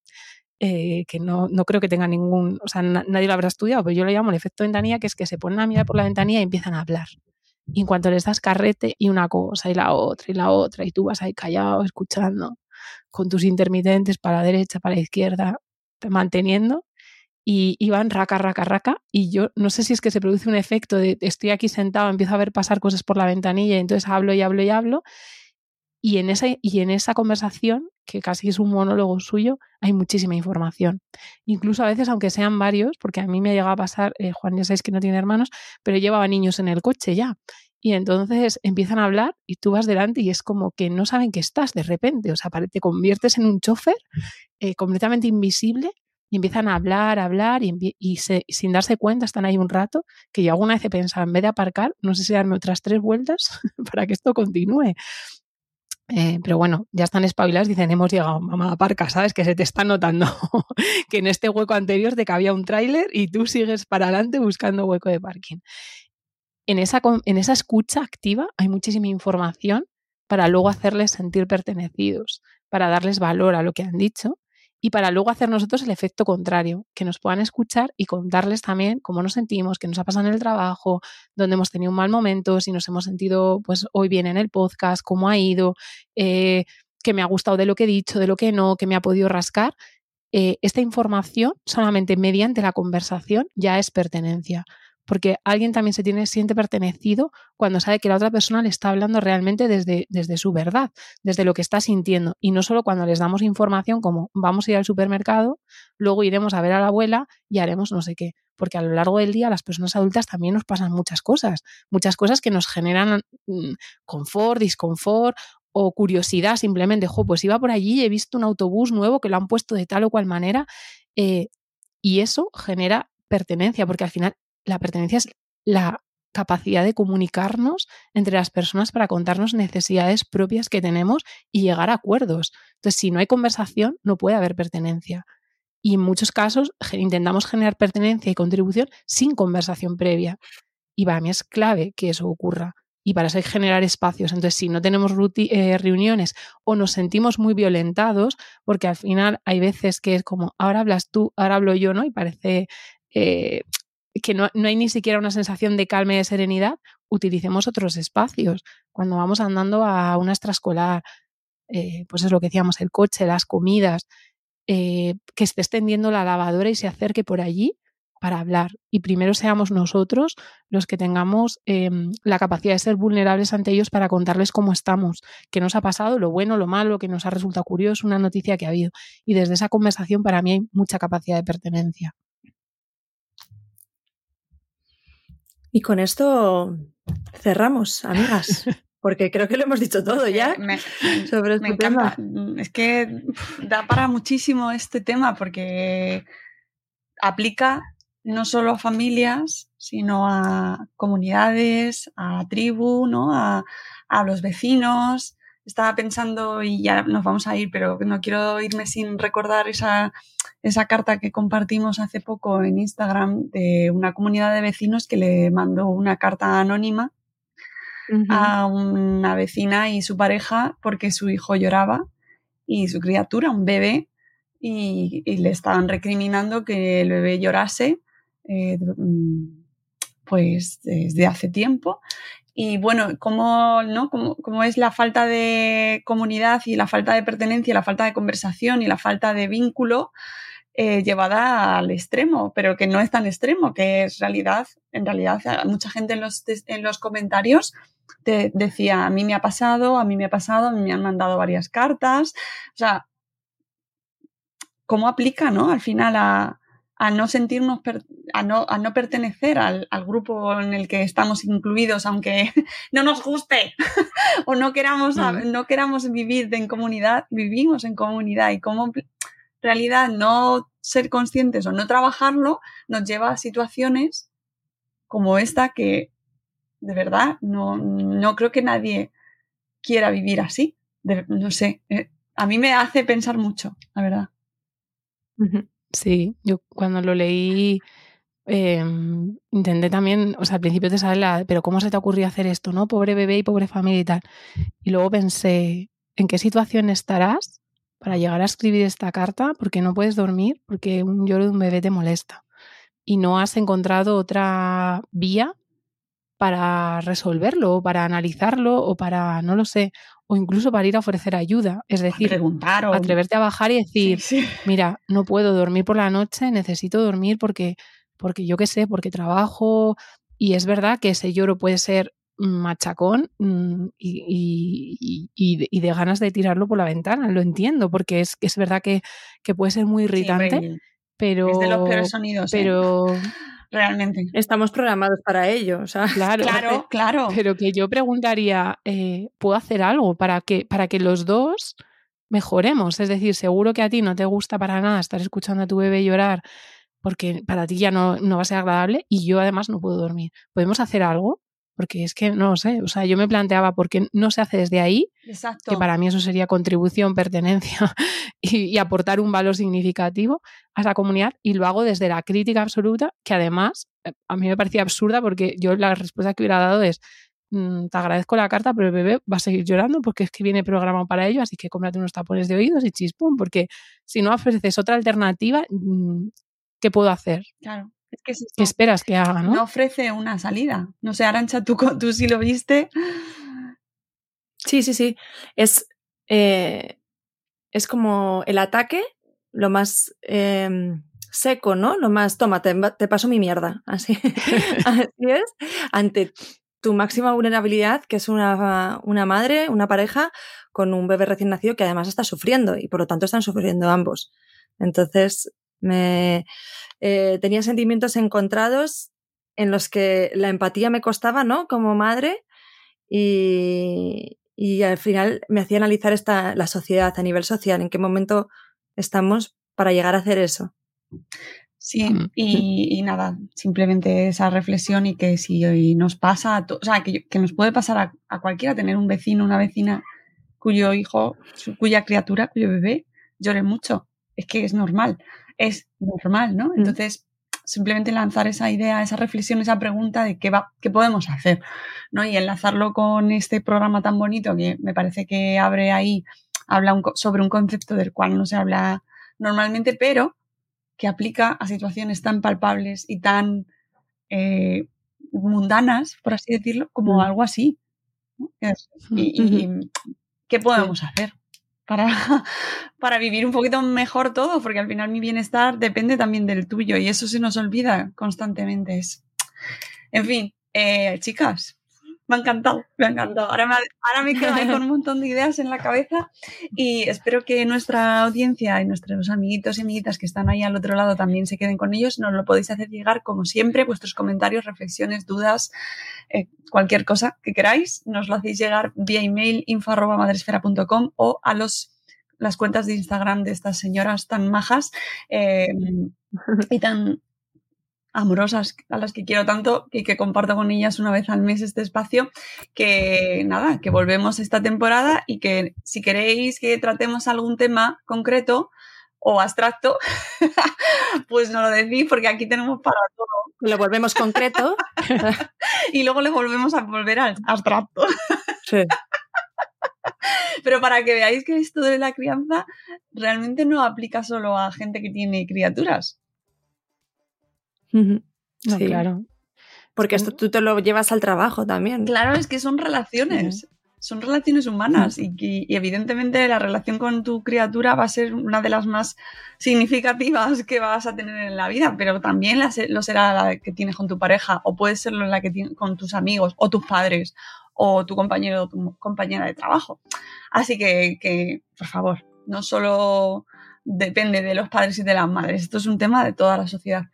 S5: eh, que no, no, creo que tenga ningún, o sea, nadie lo habrá estudiado, pero yo lo llamo el efecto ventanilla, que es que se ponen a mirar por la ventanilla y empiezan a hablar. Y en cuanto les das carrete y una cosa y la otra y la otra, y tú vas ahí callado escuchando, con tus intermitentes para la derecha, para la izquierda, manteniendo, y, iban raca, raca, raca. Y yo no sé si es que se produce un efecto de estoy aquí sentado, empiezo a ver pasar cosas por la ventanilla y entonces hablo y hablo y hablo. Y en esa, y en esa conversación, que casi es un monólogo suyo, hay muchísima información. Incluso a veces, aunque sean varios, porque a mí me llega a pasar, eh, Juan ya sabéis que no tiene hermanos, pero llevaba niños en el coche ya. Y entonces empiezan a hablar y tú vas delante y es como que no saben que estás de repente. O sea, te conviertes en un chofer eh, completamente invisible y empiezan a hablar, a hablar y, sin darse cuenta están ahí un rato que yo alguna vez he pensado, en vez de aparcar, no sé si darme otras tres vueltas para que esto continúe. Eh, pero bueno, ya están espabilados, dicen, hemos llegado, mamá, aparca, ¿sabes? Que se te está notando que en este hueco anterior te cabía un tráiler y tú sigues para adelante buscando hueco de parking. En esa, en esa escucha activa hay muchísima información para luego hacerles sentir pertenecidos, para darles valor a lo que han dicho y para luego hacer nosotros el efecto contrario, que nos puedan escuchar y contarles también cómo nos sentimos, qué nos ha pasado en el trabajo, dónde hemos tenido un mal momento, si nos hemos sentido pues hoy bien en el podcast, cómo ha ido, eh, qué me ha gustado de lo que he dicho, de lo que no, qué me ha podido rascar. Eh, esta información solamente mediante la conversación ya es pertenencia porque alguien también se tiene, siente pertenecido cuando sabe que la otra persona le está hablando realmente desde, desde su verdad, desde lo que está sintiendo, y no solo cuando les damos información como vamos a ir al supermercado, luego iremos a ver a la abuela y haremos no sé qué, porque a lo largo del día las personas adultas también nos pasan muchas cosas, muchas cosas que nos generan mm, confort, disconfort o curiosidad simplemente, jo, pues iba por allí y he visto un autobús nuevo que lo han puesto de tal o cual manera, eh, y eso genera pertenencia, porque al final la pertenencia es la capacidad de comunicarnos entre las personas para contarnos necesidades propias que tenemos y llegar a acuerdos. Entonces, si no hay conversación, no puede haber pertenencia. Y en muchos casos intentamos generar pertenencia y contribución sin conversación previa. Y para mí es clave que eso ocurra. Y para eso hay que generar espacios. Entonces, si no tenemos eh, reuniones o nos sentimos muy violentados, porque al final hay veces que es como, ahora hablas tú, ahora hablo yo, ¿no? Y parece eh, que no, hay ni siquiera una sensación de calma y de serenidad, utilicemos otros espacios. Cuando vamos andando a una extraescolar, eh, pues es lo que decíamos, el coche, las comidas, eh, que esté extendiendo la lavadora y se acerque por allí para hablar. Y primero seamos nosotros los que tengamos em, la capacidad de ser vulnerables ante ellos para contarles cómo estamos, qué nos ha pasado, lo bueno, lo malo, que nos ha resultado curioso, una noticia que ha habido. Y desde esa conversación para mí hay mucha capacidad de pertenencia.
S6: Y con esto cerramos, amigas, porque creo que lo hemos dicho todo ya
S4: me,
S6: sobre este
S4: encanta. Mm, es que da para muchísimo este tema porque aplica no solo a familias, sino a comunidades, a tribu, ¿no? a, a los vecinos, estaba pensando, y ya nos vamos a ir, pero no quiero irme sin recordar esa, esa carta que compartimos hace poco en Instagram de una comunidad de vecinos que le mandó una carta anónima a una vecina y su pareja porque su hijo lloraba y su criatura, un bebé, y, le estaban recriminando que el bebé llorase. Eh, mm, pues desde hace tiempo y bueno, cómo, ¿no? Cómo, es la falta de comunidad y la falta de pertenencia, la falta de conversación y la falta de vínculo eh, llevada al extremo, pero que no es tan extremo, que es realidad, en realidad mucha gente en los, en los comentarios te decía, a mí me ha pasado, a mí me ha pasado, a mí me han mandado varias cartas, o sea, ¿cómo aplica, no? Al final a, a no sentirnos, a, no, a no pertenecer al, al, grupo en el que estamos incluidos, aunque no nos guste o no queramos, mm. no queramos vivir en comunidad, vivimos en comunidad y como realidad no ser conscientes o no trabajarlo nos lleva a situaciones como esta que de verdad no, no creo que nadie quiera vivir así. no sé, eh, a mí me hace pensar mucho, la verdad.
S5: Sí, yo cuando lo leí em, intenté también, o sea, al principio te sale la, pero ¿cómo se te ocurrió hacer esto, no? Pobre bebé y pobre familia y tal. Y luego pensé, ¿en qué situación estarás para llegar a escribir esta carta? Porque no puedes dormir, porque un lloro de un bebé te molesta. Y no has encontrado otra vía para resolverlo, o para analizarlo, o para, no lo sé, o incluso para ir a ofrecer ayuda. Es decir,
S4: preguntar
S5: atreverte a bajar y decir, mira, no puedo dormir por la noche, necesito dormir porque, porque yo qué sé, porque trabajo. Y es verdad que ese lloro puede ser machacón mm, y, y, de ganas de tirarlo por la ventana, lo entiendo, porque es, es verdad que, que puede ser muy irritante, pero...
S4: Es de los peores sonidos.
S5: ¿eh?
S4: Realmente.
S6: Estamos programados para ello, o sea.
S5: Claro,
S4: claro, claro.
S5: Pero que yo preguntaría, eh, ¿puedo hacer algo para que, para que los dos mejoremos? Es decir, seguro que a ti no te gusta para nada estar escuchando a tu bebé llorar porque para ti ya no, no va a ser agradable y yo además no puedo dormir. ¿Podemos hacer algo? Porque es que no sé, o sea, yo me planteaba por qué no se hace desde ahí,
S4: Exacto.
S5: que para mí eso sería contribución, pertenencia y, aportar un valor significativo a esa comunidad, y lo hago desde la crítica absoluta, que además eh, a mí me parecía absurda porque yo la respuesta que hubiera dado es, mm, te agradezco la carta, pero el bebé va a seguir llorando porque es que viene programado para ello, así que cómprate unos tapones de oídos y chispum, porque si no ofreces otra alternativa, mm, ¿qué puedo hacer?
S4: Claro. Es que
S5: ¿Qué esperas que haga, no?
S4: No ofrece una salida. No sé, Arancha, tú, tú sí lo viste.
S6: Sí, sí, sí. Es, eh, es como el ataque, lo más em, seco, ¿no? Lo más, toma, te, paso mi mierda. Así, así es. Ante tu máxima vulnerabilidad, que es una, una madre, una pareja con un bebé recién nacido que además está sufriendo y por lo tanto están sufriendo ambos. Entonces, me eh, tenía sentimientos encontrados en los que la empatía me costaba, ¿no? Como madre y, y al final me hacía analizar esta, la sociedad a nivel social, en qué momento estamos para llegar a hacer eso.
S4: Sí, mm. y, y, nada, simplemente esa reflexión y que si hoy nos pasa, o sea, que, que, nos puede pasar a, a, cualquiera tener un vecino, una vecina cuyo hijo, cuya criatura, cuyo bebé llore mucho. Es que es normal es normal, ¿no? Mm. Entonces, simplemente lanzar esa idea, esa reflexión, esa pregunta de qué, va, qué podemos hacer, ¿no? Y enlazarlo con este programa tan bonito que me parece que abre ahí, habla sobre un concepto del cual no se habla normalmente, pero que aplica a situaciones tan palpables y tan eh, mundanas, por así decirlo, como mm. algo así. Y, qué podemos hacer? Para, para vivir un poquito mejor todo, porque al final mi bienestar depende también del tuyo y eso se nos olvida constantemente. En fin, eh, chicas, me ha encantado, me ha encantado. Ahora me, ahora me quedo con un montón de ideas en la cabeza y espero que nuestra audiencia y nuestros amiguitos y amiguitas que están ahí al otro lado también se queden con ellos. Nos lo podéis hacer llegar, como siempre, vuestros comentarios, reflexiones, dudas, eh, cualquier cosa que queráis. Nos lo hacéis llegar vía email info.madresfera.com o a los las cuentas de Instagram de estas señoras tan majas eh, y tan amorosas a las que quiero tanto y que comparto con ellas una vez al mes este espacio que nada, que volvemos esta temporada y que si queréis que tratemos algún tema concreto o abstracto, pues no lo decís porque aquí tenemos para todo.
S6: Lo volvemos concreto
S4: y luego le volvemos a volver al abstracto.
S6: Sí.
S4: Pero para que veáis que esto de la crianza realmente no aplica solo a gente que tiene criaturas.
S6: No, claro. Porque esto tú te lo llevas al trabajo también.
S4: Claro, es que son relaciones. Son relaciones humanas y, evidentemente la relación con tu criatura va a ser una de las más significativas que vas a tener en la vida, pero también lo será la que tienes con tu pareja o puede serlo la que tienes con tus amigos o tus padres o tu compañero o tu compañera de trabajo. Así que, que por favor, no solo depende de los padres y de las madres. Esto es un tema de toda la sociedad.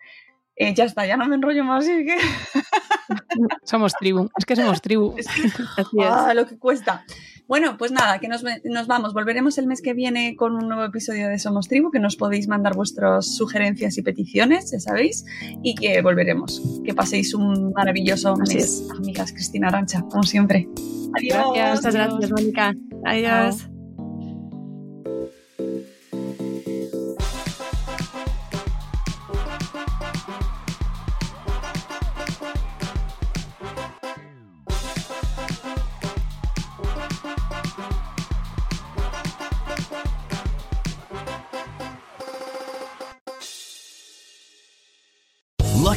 S4: Eh, ya está, ya no me enrollo más. Es que...
S5: somos tribu, es que somos tribu. Es que,
S4: ah, lo que cuesta. Bueno, pues nada, que nos, nos, vamos. Volveremos el mes que viene con un nuevo episodio de Somos Tribu, que nos podéis mandar vuestras sugerencias y peticiones, ya sabéis, y que volveremos. Que paséis un maravilloso mes, amigas Cristina Arancha, como siempre.
S6: Adiós. Gracias, muchas gracias, Mónica. Adiós.